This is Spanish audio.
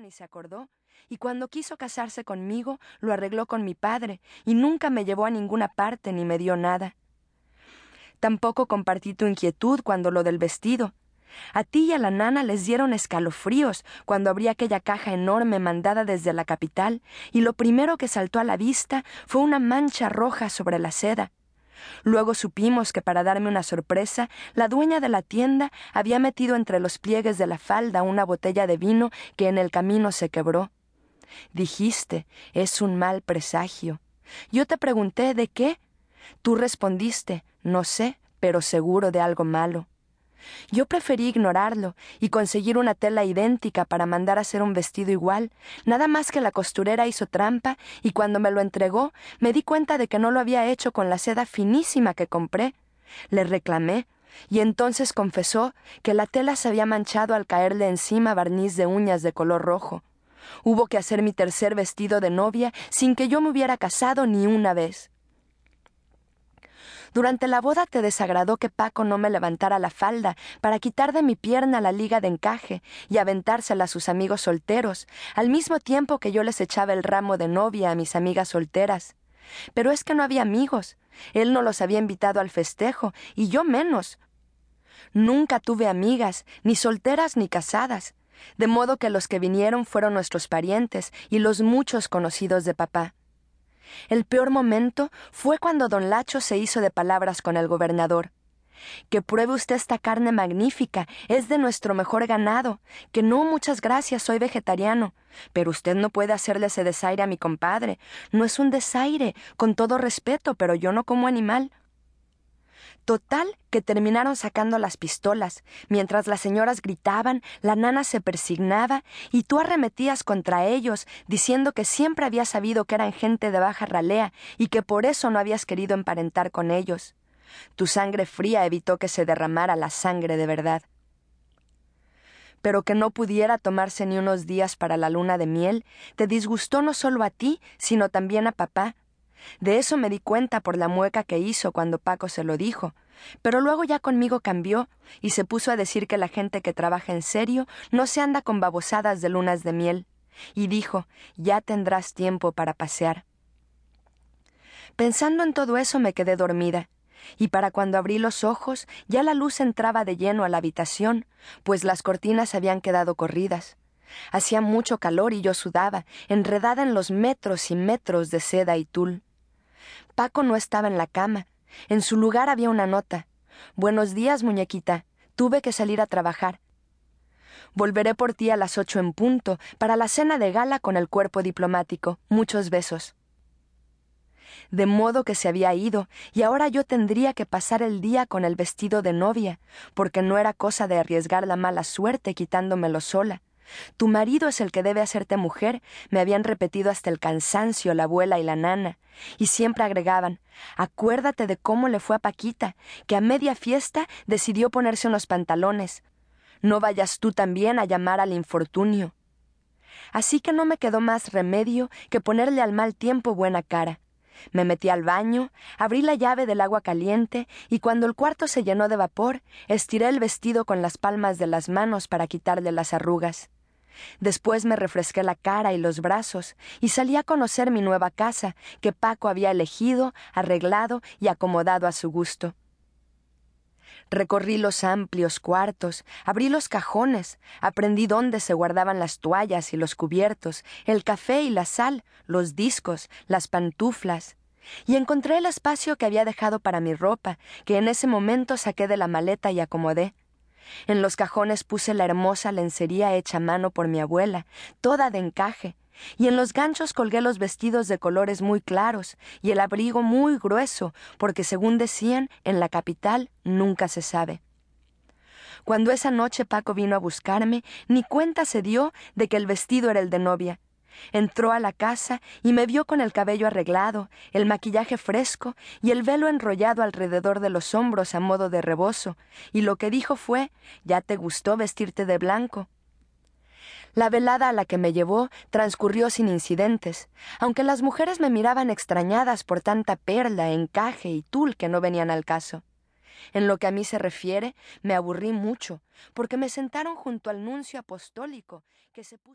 ni se acordó, y cuando quiso casarse conmigo, lo arregló con mi padre, y nunca me llevó a ninguna parte ni me dio nada. Tampoco compartí tu inquietud cuando lo del vestido. A ti y a la nana les dieron escalofríos cuando abrí aquella caja enorme mandada desde la capital, y lo primero que saltó a la vista fue una mancha roja sobre la seda. Luego supimos que para darme una sorpresa, la dueña de la tienda había metido entre los pliegues de la falda una botella de vino que en el camino se quebró. Dijiste, es un mal presagio. Yo te pregunté de qué. Tú respondiste, no sé, pero seguro de algo malo. Yo preferí ignorarlo y conseguir una tela idéntica para mandar a hacer un vestido igual, nada más que la costurera hizo trampa y cuando me lo entregó me di cuenta de que no lo había hecho con la seda finísima que compré. Le reclamé y entonces confesó que la tela se había manchado al caerle encima barniz de uñas de color rojo. Hubo que hacer mi tercer vestido de novia sin que yo me hubiera casado ni una vez. Durante la boda te desagradó que Paco no me levantara la falda para quitar de mi pierna la liga de encaje y aventársela a sus amigos solteros, al mismo tiempo que yo les echaba el ramo de novia a mis amigas solteras. Pero es que no había amigos. Él no los había invitado al festejo, y yo menos. Nunca tuve amigas, ni solteras ni casadas, de modo que los que vinieron fueron nuestros parientes y los muchos conocidos de papá. El peor momento fue cuando don Lacho se hizo de palabras con el gobernador. Que pruebe usted esta carne magnífica, es de nuestro mejor ganado. Que no, muchas gracias, soy vegetariano. Pero usted no puede hacerle ese desaire a mi compadre. No es un desaire, con todo respeto, pero yo no como animal. Total que terminaron sacando las pistolas. Mientras las señoras gritaban, la nana se persignaba y tú arremetías contra ellos, diciendo que siempre habías sabido que eran gente de baja ralea y que por eso no habías querido emparentar con ellos. Tu sangre fría evitó que se derramara la sangre de verdad. Pero que no pudiera tomarse ni unos días para la luna de miel, te disgustó no solo a ti, sino también a papá, de eso me di cuenta por la mueca que hizo cuando Paco se lo dijo, pero luego ya conmigo cambió y se puso a decir que la gente que trabaja en serio no se anda con babosadas de lunas de miel, y dijo ya tendrás tiempo para pasear. Pensando en todo eso me quedé dormida, y para cuando abrí los ojos ya la luz entraba de lleno a la habitación, pues las cortinas habían quedado corridas. Hacía mucho calor y yo sudaba, enredada en los metros y metros de seda y tul. Paco no estaba en la cama. En su lugar había una nota. Buenos días, muñequita. Tuve que salir a trabajar. Volveré por ti a las ocho en punto, para la cena de gala con el cuerpo diplomático. Muchos besos. De modo que se había ido, y ahora yo tendría que pasar el día con el vestido de novia, porque no era cosa de arriesgar la mala suerte quitándomelo sola. Tu marido es el que debe hacerte mujer, me habían repetido hasta el cansancio la abuela y la nana, y siempre agregaban acuérdate de cómo le fue a Paquita, que a media fiesta decidió ponerse unos pantalones. No vayas tú también a llamar al infortunio. Así que no me quedó más remedio que ponerle al mal tiempo buena cara. Me metí al baño, abrí la llave del agua caliente y cuando el cuarto se llenó de vapor, estiré el vestido con las palmas de las manos para quitarle las arrugas. Después me refresqué la cara y los brazos y salí a conocer mi nueva casa que Paco había elegido, arreglado y acomodado a su gusto. Recorrí los amplios cuartos, abrí los cajones, aprendí dónde se guardaban las toallas y los cubiertos, el café y la sal, los discos, las pantuflas, y encontré el espacio que había dejado para mi ropa, que en ese momento saqué de la maleta y acomodé. En los cajones puse la hermosa lencería hecha a mano por mi abuela, toda de encaje, y en los ganchos colgué los vestidos de colores muy claros y el abrigo muy grueso, porque según decían, en la capital nunca se sabe. Cuando esa noche Paco vino a buscarme, ni cuenta se dio de que el vestido era el de novia. Entró a la casa y me vio con el cabello arreglado, el maquillaje fresco y el velo enrollado alrededor de los hombros a modo de rebozo, y lo que dijo fue Ya te gustó vestirte de blanco. La velada a la que me llevó transcurrió sin incidentes, aunque las mujeres me miraban extrañadas por tanta perla, encaje y tul que no venían al caso. En lo que a mí se refiere, me aburrí mucho, porque me sentaron junto al nuncio apostólico, que se puso